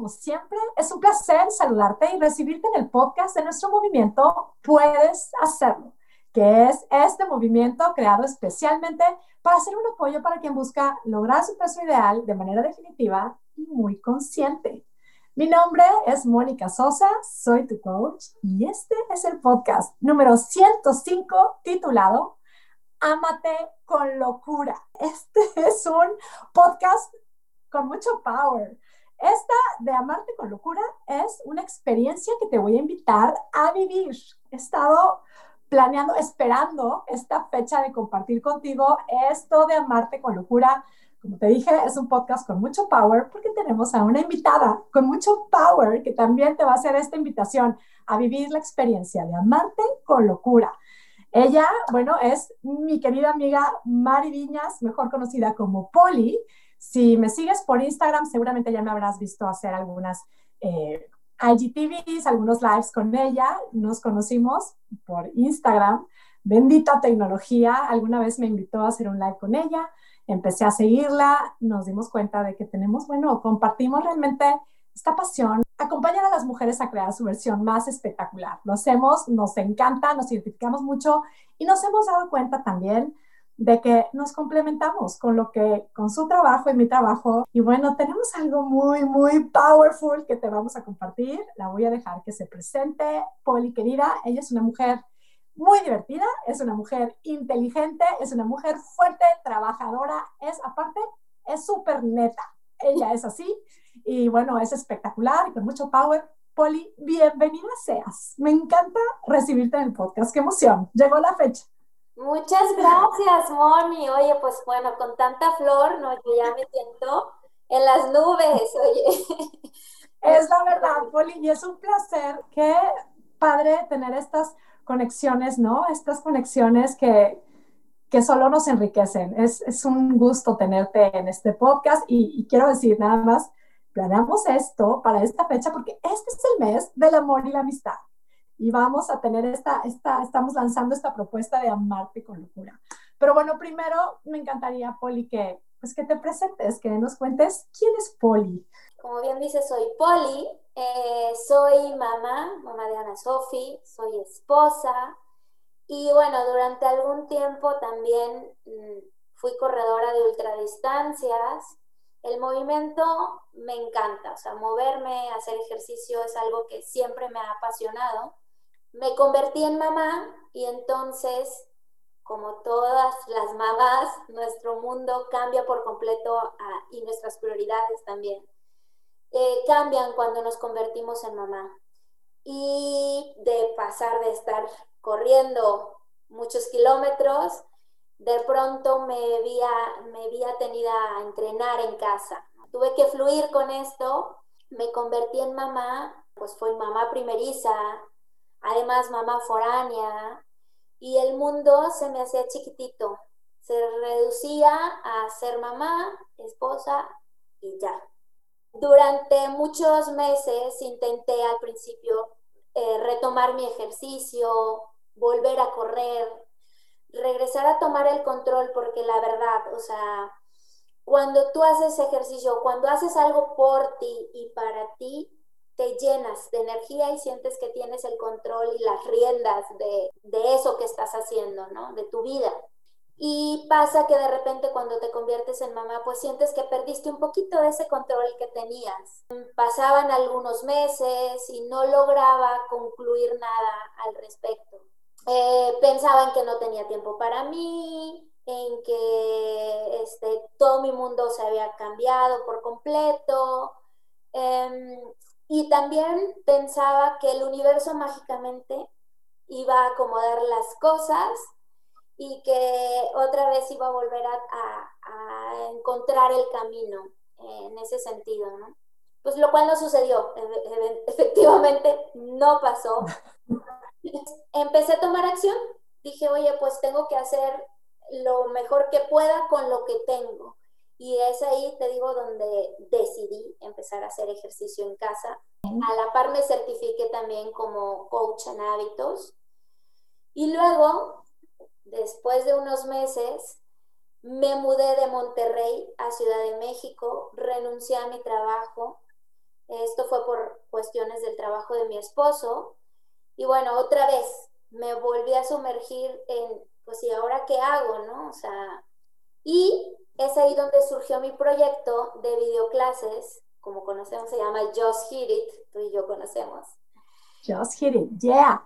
como siempre, es un placer saludarte y recibirte en el podcast de nuestro movimiento Puedes Hacerlo, que es este movimiento creado especialmente para hacer un apoyo para quien busca lograr su peso ideal de manera definitiva y muy consciente. Mi nombre es Mónica Sosa, soy tu coach y este es el podcast número 105 titulado Ámate con locura. Este es un podcast con mucho power. Esta de Amarte con locura es una experiencia que te voy a invitar a vivir. He estado planeando, esperando esta fecha de compartir contigo esto de Amarte con locura. Como te dije, es un podcast con mucho power porque tenemos a una invitada con mucho power que también te va a hacer esta invitación a vivir la experiencia de amarte con locura. Ella, bueno, es mi querida amiga Mari Viñas, mejor conocida como Poli. Si me sigues por Instagram, seguramente ya me habrás visto hacer algunas eh, IGTVs, algunos lives con ella. Nos conocimos por Instagram. Bendita tecnología. Alguna vez me invitó a hacer un live con ella. Empecé a seguirla. Nos dimos cuenta de que tenemos, bueno, compartimos realmente esta pasión, acompañar a las mujeres a crear su versión más espectacular. Lo hacemos, nos encanta, nos identificamos mucho y nos hemos dado cuenta también de que nos complementamos con lo que, con su trabajo y mi trabajo. Y bueno, tenemos algo muy, muy powerful que te vamos a compartir. La voy a dejar que se presente. Poli, querida, ella es una mujer muy divertida, es una mujer inteligente, es una mujer fuerte, trabajadora, es aparte, es súper neta. Ella es así y bueno, es espectacular y con mucho power. Poli, bienvenida seas. Me encanta recibirte en el podcast. Qué emoción. Llegó la fecha. Muchas gracias, Moni. Oye, pues bueno, con tanta flor, ¿no? Yo ya me siento en las nubes, oye. Es la verdad, Poli, y es un placer. Qué padre tener estas conexiones, ¿no? Estas conexiones que, que solo nos enriquecen. Es, es, un gusto tenerte en este podcast y, y quiero decir nada más, planeamos esto para esta fecha porque este es el mes del amor y la amistad y vamos a tener esta, esta, estamos lanzando esta propuesta de amarte con locura. Pero bueno, primero me encantaría, Poli, que, pues que te presentes, que nos cuentes quién es Poli. Como bien dice, soy Poli, eh, soy mamá, mamá de Ana Sofi, soy esposa y bueno, durante algún tiempo también mm, fui corredora de ultradistancias. El movimiento me encanta, o sea, moverme, hacer ejercicio es algo que siempre me ha apasionado me convertí en mamá y entonces, como todas las mamás, nuestro mundo cambia por completo ah, y nuestras prioridades también eh, cambian cuando nos convertimos en mamá. Y de pasar de estar corriendo muchos kilómetros, de pronto me vi, me vi tenida a entrenar en casa. Tuve que fluir con esto, me convertí en mamá, pues fue mamá primeriza, además mamá foránea, y el mundo se me hacía chiquitito. Se reducía a ser mamá, esposa y ya. Durante muchos meses intenté al principio eh, retomar mi ejercicio, volver a correr, regresar a tomar el control, porque la verdad, o sea, cuando tú haces ejercicio, cuando haces algo por ti y para ti, te llenas de energía y sientes que tienes el control y las riendas de, eso que estás haciendo, ¿no? De tu vida. Y pasa que de repente cuando te conviertes en mamá, pues sientes que perdiste un poquito de ese control que tenías. Pasaban algunos meses y no lograba concluir nada al respecto. Eh, pensaba en que no tenía tiempo para mí, en que este, todo mi mundo se había cambiado por completo. Em, y también pensaba que el universo mágicamente iba a acomodar las cosas y que otra vez iba a volver a, encontrar el camino en ese sentido, ¿no? Pues lo cual no sucedió, efectivamente no pasó. Empecé a tomar acción, dije, oye, pues tengo que hacer lo mejor que pueda con lo que tengo. Y es ahí, te digo, donde decidí empezar a hacer ejercicio en casa. A la par me certifiqué también como coach en hábitos. Y luego, después de unos meses, me mudé de Monterrey a Ciudad de México, renuncié a mi trabajo, Esto fue por cuestiones del trabajo de mi esposo. Y bueno, otra vez me volví a sumergir en, pues, ¿y ahora qué hago, no? O sea, y es ahí donde surgió mi proyecto de videoclases, como conocemos, se llama Just Hit It, tú y yo conocemos. Just Hit It, yeah.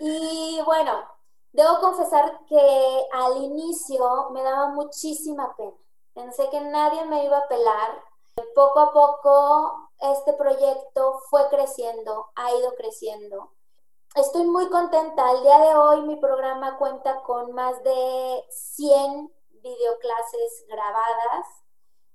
Y bueno, debo confesar que al inicio me daba muchísima pena. Pensé que nadie me iba a pelar. Poco a poco este proyecto fue creciendo, ha ido creciendo. Estoy muy contenta. Al día de hoy mi programa cuenta con más de 100 videoclases grabadas,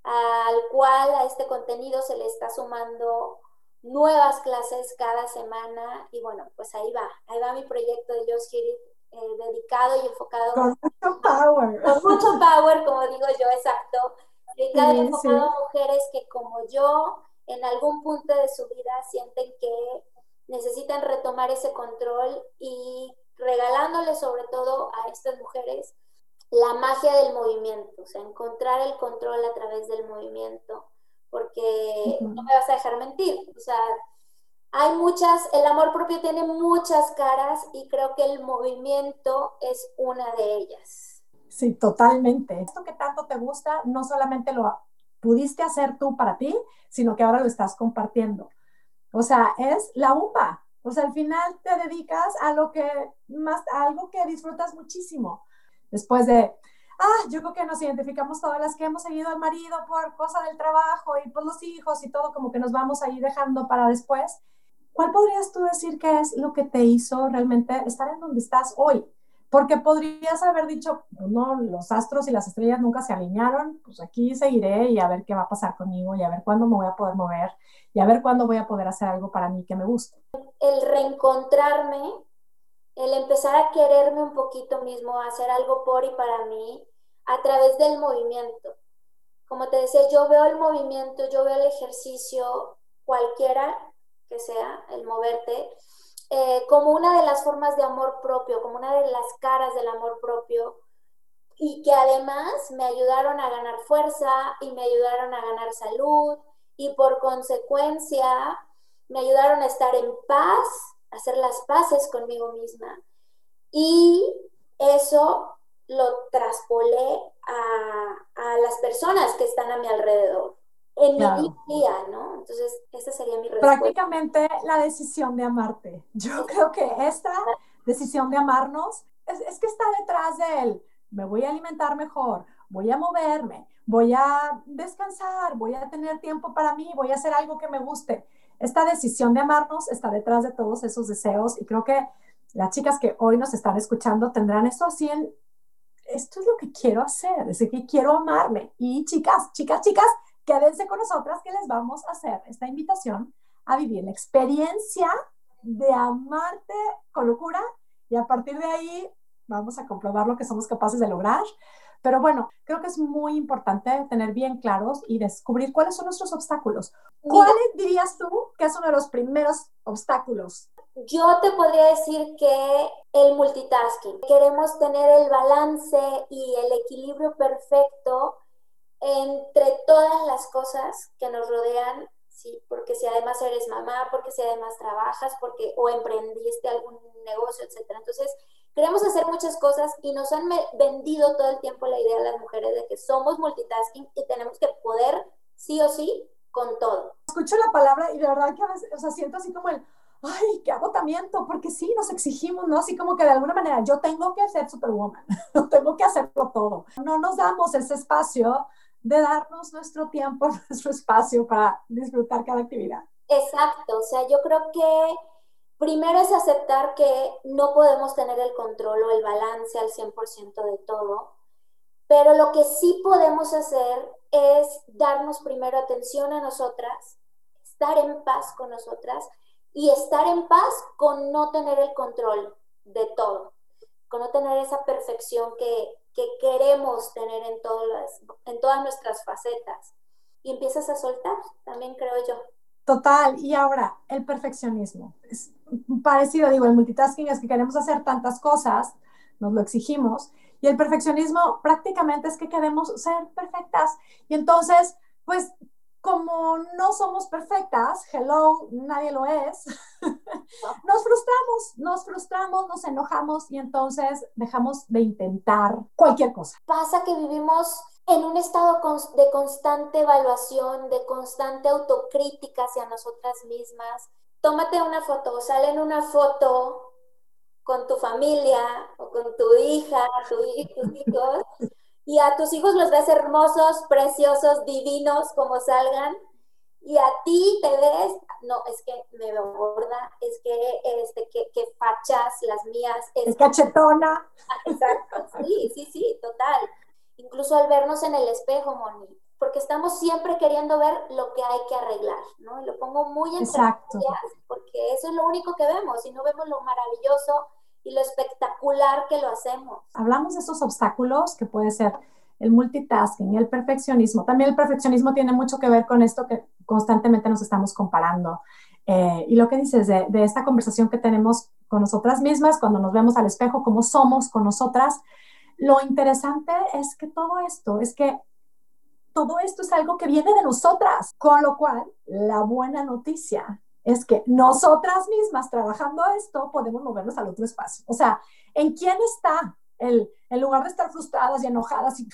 al cual a este contenido se le está sumando nuevas clases cada semana y bueno, pues ahí va, ahí va mi proyecto de Just Hit eh, dedicado y enfocado. Con mucho power. Con mucho power, como digo yo, exacto. Dedicado y enfocado a mujeres que como yo, en algún punto de su vida sienten que necesitan retomar ese control y regalándole sobre todo a estas mujeres la magia del movimiento, o sea, encontrar el control a través del movimiento, porque no me vas a dejar mentir, o sea, hay muchas, el amor propio tiene muchas caras y creo que el movimiento es una de ellas. Sí, totalmente. Esto que tanto te gusta, no solamente lo pudiste hacer tú para ti, sino que ahora lo estás compartiendo. O sea, es la UPA. O sea, al final te dedicas a lo que más, a algo que disfrutas muchísimo después de, ah, yo creo que nos identificamos todas las que hemos seguido al marido por cosa del trabajo y por los hijos y todo, como que nos vamos ahí dejando para después. ¿Cuál podrías tú decir que es lo que te hizo realmente estar en donde estás hoy? Porque podrías haber dicho, no, los astros y las estrellas nunca se alinearon, pues aquí seguiré y a ver qué va a pasar conmigo y a ver cuándo me voy a poder mover y a ver cuándo voy a poder hacer algo para mí que me guste. El reencontrarme el empezar a quererme un poquito mismo, a hacer algo por y para mí a través del movimiento. Como te decía, yo veo el movimiento, yo veo el ejercicio, cualquiera que sea, el moverte, eh, como una de las formas de amor propio, como una de las caras del amor propio, y que además me ayudaron a ganar fuerza y me ayudaron a ganar salud, y por consecuencia me ayudaron a estar en paz hacer las paces conmigo misma. Y eso lo traspolé a, las personas que están a mi alrededor, en mi día, ¿no? Entonces, esta sería mi respuesta. Prácticamente la decisión de amarte. Yo creo que esta decisión de amarnos es, es que está detrás de él. Me voy a alimentar mejor, voy a moverme, voy a descansar, voy a tener tiempo para mí, voy a hacer algo que me guste esta decisión de amarnos está detrás de todos esos deseos y creo que las chicas que hoy nos están escuchando tendrán eso así en, esto es lo que quiero hacer, es que quiero amarme. Y chicas, chicas, chicas, quédense con nosotras que les vamos a hacer esta invitación a vivir la experiencia de amarte con locura y a partir de ahí vamos a comprobar lo que somos capaces de lograr. Pero bueno, creo que es muy importante tener bien claros y descubrir cuáles son nuestros obstáculos. ¿Cuáles dirías tú que es uno de los primeros obstáculos? Yo te podría decir que el multitasking. Queremos tener el balance y el equilibrio perfecto entre todas las cosas que nos rodean, sí, porque si además eres mamá, porque si además trabajas, porque o emprendiste algún negocio, etcétera. Entonces, Queremos hacer muchas cosas y nos han vendido todo el tiempo la idea a las mujeres de que somos multitasking y tenemos que poder, sí o sí, con todo. Escucho la palabra y de verdad que a veces, o sea, siento así como el, ay, qué agotamiento, porque sí, nos exigimos, ¿no? Así como que de alguna manera yo tengo que ser superwoman, tengo que hacerlo todo. No nos damos ese espacio de darnos nuestro tiempo, nuestro espacio para disfrutar cada actividad. Exacto, o sea, yo creo que Primero es aceptar que no podemos tener el control o el balance al 100% de todo, pero lo que sí podemos hacer es darnos primero atención a nosotras, estar en paz con nosotras y estar en paz con no tener el control de todo, con no tener esa perfección que, queremos tener en, todas en todas nuestras facetas. Y empiezas a soltar, también creo yo. Total, y ahora el perfeccionismo. Parecido, digo, el multitasking es que queremos hacer tantas cosas, nos lo exigimos, y el perfeccionismo prácticamente es que queremos ser perfectas. Y entonces, pues como no somos perfectas, hello, nadie lo es, nos frustramos, nos frustramos, nos enojamos y entonces dejamos de intentar cualquier cosa. Pasa que vivimos en un estado de constante evaluación, de constante autocrítica hacia nosotras mismas. Tómate una foto, sale en una foto con tu familia o con tu hija, tu, tus hijos, y a tus hijos los ves hermosos, preciosos, divinos como salgan, y a ti te ves, no, es que me veo gorda, es que, este, que, que fachas las mías. Es, cachetona. Ah, exacto, sí, sí, sí, total. Incluso al vernos en el espejo, Moni, porque estamos siempre queriendo ver lo que hay que arreglar, ¿no? Y lo pongo muy en porque eso es lo único que vemos y no vemos lo maravilloso y lo espectacular que lo hacemos. Hablamos de esos obstáculos que puede ser el multitasking, el perfeccionismo. También el perfeccionismo tiene mucho que ver con esto que constantemente nos estamos comparando. Eh, y lo que dices de, de, esta conversación que tenemos con nosotras mismas, cuando nos vemos al espejo, cómo somos con nosotras, lo interesante es que todo esto, es que todo esto es algo que viene de nosotras, con lo cual la buena noticia es que nosotras mismas trabajando esto podemos movernos al otro espacio. O sea, ¿en quién está el, lugar de estar frustradas y enojadas y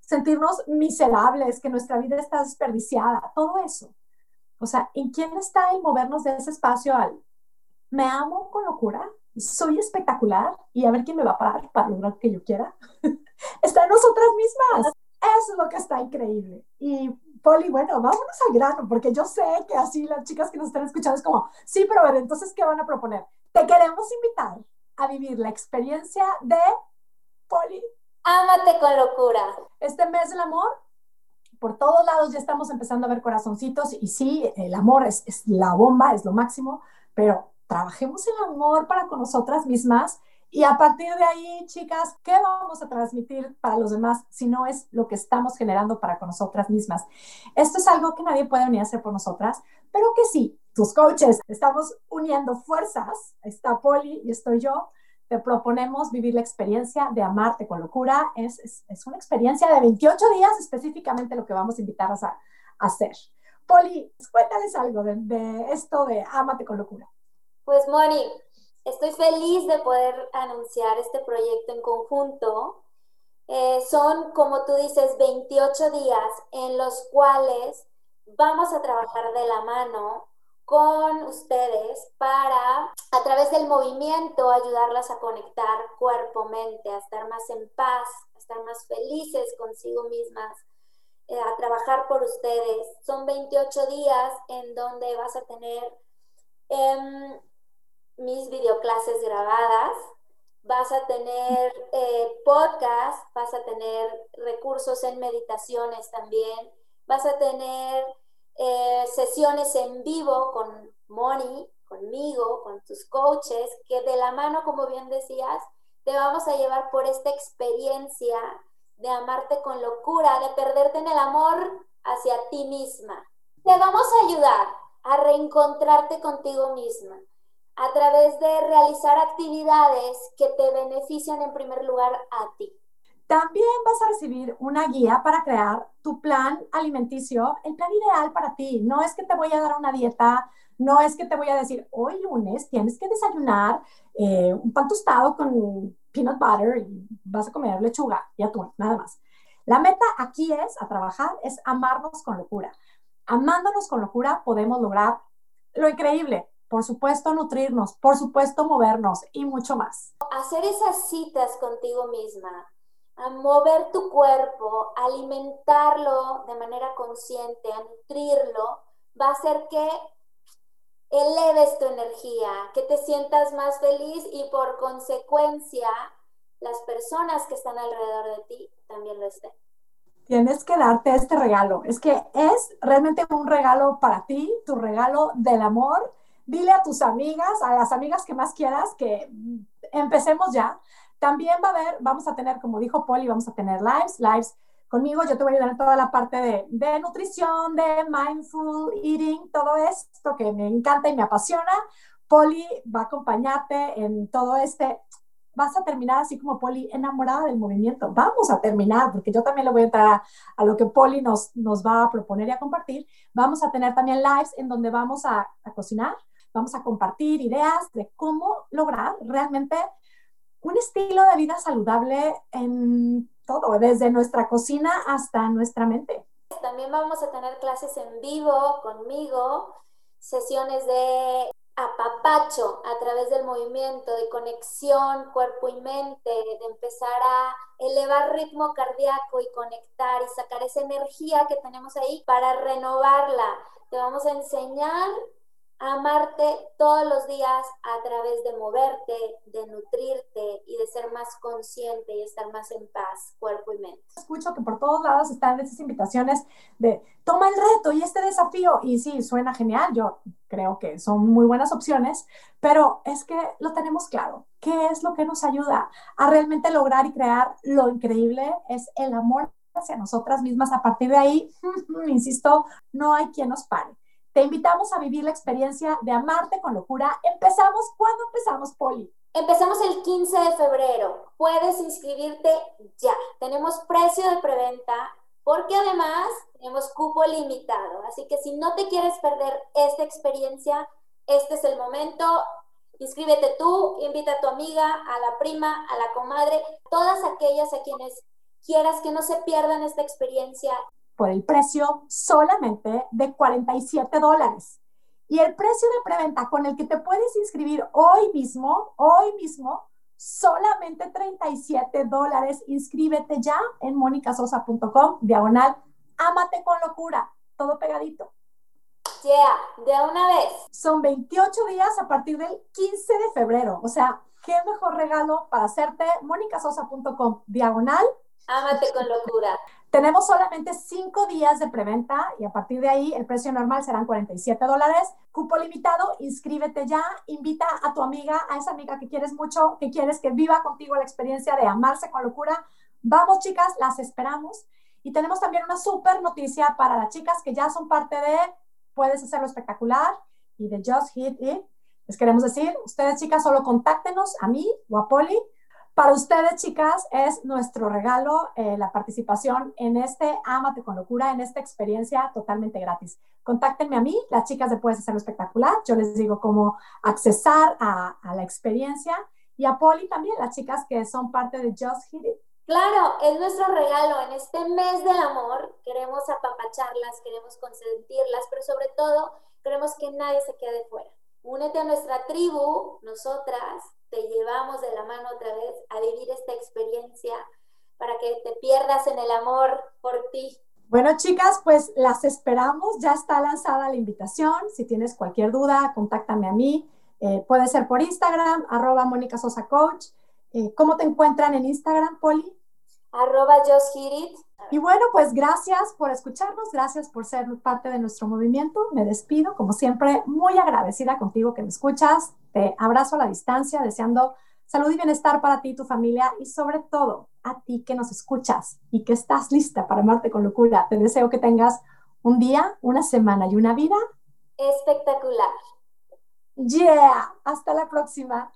sentirnos miserables, que nuestra vida está desperdiciada, todo eso? O sea, ¿en quién está el movernos de ese espacio al me amo con locura? Soy espectacular y a ver quién me va a parar para lograr lo que yo quiera. está en nosotras mismas. Eso es lo que está increíble. Y Poli, bueno, vámonos al grano, porque yo sé que así las chicas que nos están escuchando es como, sí, pero a ver, entonces, ¿qué van a proponer? Te queremos invitar a vivir la experiencia de Poli. Ámate con locura. Este mes del amor, por todos lados ya estamos empezando a ver corazoncitos y sí, el amor es, es la bomba, es lo máximo, pero trabajemos el amor para con nosotras mismas y a partir de ahí, chicas, ¿qué vamos a transmitir para los demás si no es lo que estamos generando para con nosotras mismas? Esto es algo que nadie puede venir a hacer por nosotras, pero que sí, tus coaches, estamos uniendo fuerzas, está Poli y estoy yo, te proponemos vivir la experiencia de amarte con locura. Es, es, una experiencia de 28 días específicamente lo que vamos a invitarlas a, a hacer. Poli, cuéntales algo de, de esto de amate con locura. Pues Moni, Estoy feliz de poder anunciar este proyecto en conjunto. Eh, son, como tú dices, 28 días en los cuales vamos a trabajar de la mano con ustedes para, a través del movimiento, ayudarlas a conectar cuerpo-mente, a estar más en paz, a estar más felices consigo mismas, eh, a trabajar por ustedes. Son 28 días en donde vas a tener eh, mis videoclases grabadas, vas a tener eh, podcast, vas a tener recursos en meditaciones también, vas a tener eh, sesiones en vivo con Moni, conmigo, con tus coaches, que de la mano, como bien decías, te vamos a llevar por esta experiencia de amarte con locura, de perderte en el amor hacia ti misma. Te vamos a ayudar a reencontrarte contigo misma, a través de realizar actividades que te benefician en primer lugar a ti. También vas a recibir una guía para crear tu plan alimenticio, el plan ideal para ti. No es que te voy a dar una dieta, no es que te voy a decir, hoy lunes tienes que desayunar eh, un pan tostado con peanut butter y vas a comer lechuga y atún, nada más. La meta aquí es, a trabajar, es amarnos con locura. Amándonos con locura podemos lograr lo increíble, por supuesto nutrirnos, por supuesto movernos y mucho más. Hacer esas citas contigo misma, a mover tu cuerpo, alimentarlo de manera consciente, a nutrirlo, va a hacer que eleves tu energía, que te sientas más feliz y por consecuencia las personas que están alrededor de ti también lo estén. Tienes que darte este regalo. Es que es realmente un regalo para ti, tu regalo del amor dile a tus amigas, a las amigas que más quieras, que empecemos ya. También va a haber, vamos a tener, como dijo Poli, vamos a tener lives, lives conmigo. Yo te voy a ayudar en toda la parte de, de nutrición, de mindful eating, todo esto que me encanta y me apasiona. Poli va a acompañarte en todo este, vas a terminar así como Poli, enamorada del movimiento. Vamos a terminar, porque yo también le voy a entrar a, lo que Poli nos, nos va a proponer y a compartir. Vamos a tener también lives en donde vamos a, a cocinar, vamos a compartir ideas de cómo lograr realmente un estilo de vida saludable en todo, desde nuestra cocina hasta nuestra mente. También vamos a tener clases en vivo conmigo, sesiones de apapacho a través del movimiento, de conexión cuerpo y mente, de empezar a elevar ritmo cardíaco y conectar y sacar esa energía que tenemos ahí para renovarla. Te vamos a enseñar amarte todos los días a través de moverte, de nutrirte y de ser más consciente y estar más en paz, cuerpo y mente. Escucho que por todos lados están esas invitaciones de toma el reto y este desafío. Y sí, suena genial, yo creo que son muy buenas opciones, pero es que lo tenemos claro. ¿Qué es lo que nos ayuda a realmente lograr y crear lo increíble? Es el amor hacia nosotras mismas. A partir de ahí, insisto, no hay quien nos pare. Te invitamos a vivir la experiencia de amarte con locura. Empezamos, ¿cuándo empezamos, Poli? Empezamos el 15 de febrero. Puedes inscribirte ya. Tenemos precio de preventa porque además tenemos cupo limitado. Así que si no te quieres perder esta experiencia, este es el momento. Inscríbete tú, invita a tu amiga, a la prima, a la comadre, todas aquellas a quienes quieras que no se pierdan esta experiencia por el precio solamente de 47 dólares. Y el precio de preventa con el que te puedes inscribir hoy mismo, hoy mismo, solamente 37 dólares. Inscríbete ya en monicasosa.com, diagonal, ámate con locura, todo pegadito. Yeah, de una vez. Son 28 días a partir del 15 de febrero. O sea, qué mejor regalo para hacerte, monicasosa.com, diagonal. Ámate con locura. Tenemos solamente cinco días de preventa y a partir de ahí el precio normal serán 47 dólares. Cupo limitado, inscríbete ya, invita a tu amiga, a esa amiga que quieres mucho, que quieres que viva contigo la experiencia de amarse con locura. Vamos chicas, las esperamos. Y tenemos también una súper noticia para las chicas que ya son parte de Puedes hacerlo espectacular y de Just Hit It. Les queremos decir, ustedes chicas solo contáctenos a mí o a Poli para ustedes, chicas, es nuestro regalo eh, la participación en este Amate con Locura, en esta experiencia totalmente gratis. Contáctenme a mí, las chicas de Puedes Hacerlo Espectacular. Yo les digo cómo accesar a, la experiencia. Y a Poli también, las chicas que son parte de Just Hit It. Claro, es nuestro regalo. En este mes del amor queremos apapacharlas, queremos consentirlas, pero sobre todo queremos que nadie se quede fuera. Únete a nuestra tribu, nosotras te llevamos de la mano otra vez a vivir esta experiencia para que te pierdas en el amor por ti. Bueno, chicas, pues las esperamos. Ya está lanzada la invitación. Si tienes cualquier duda, contáctame a mí. Eh, puede ser por Instagram, arroba Mónica Sosa Coach. Eh, ¿Cómo te encuentran en Instagram, Poli? Arroba Just y bueno, pues gracias por escucharnos, gracias por ser parte de nuestro movimiento. Me despido, como siempre, muy agradecida contigo que me escuchas. Te abrazo a la distancia, deseando salud y bienestar para ti y tu familia y sobre todo a ti que nos escuchas y que estás lista para amarte con locura. Te deseo que tengas un día, una semana y una vida espectacular. Yeah, hasta la próxima.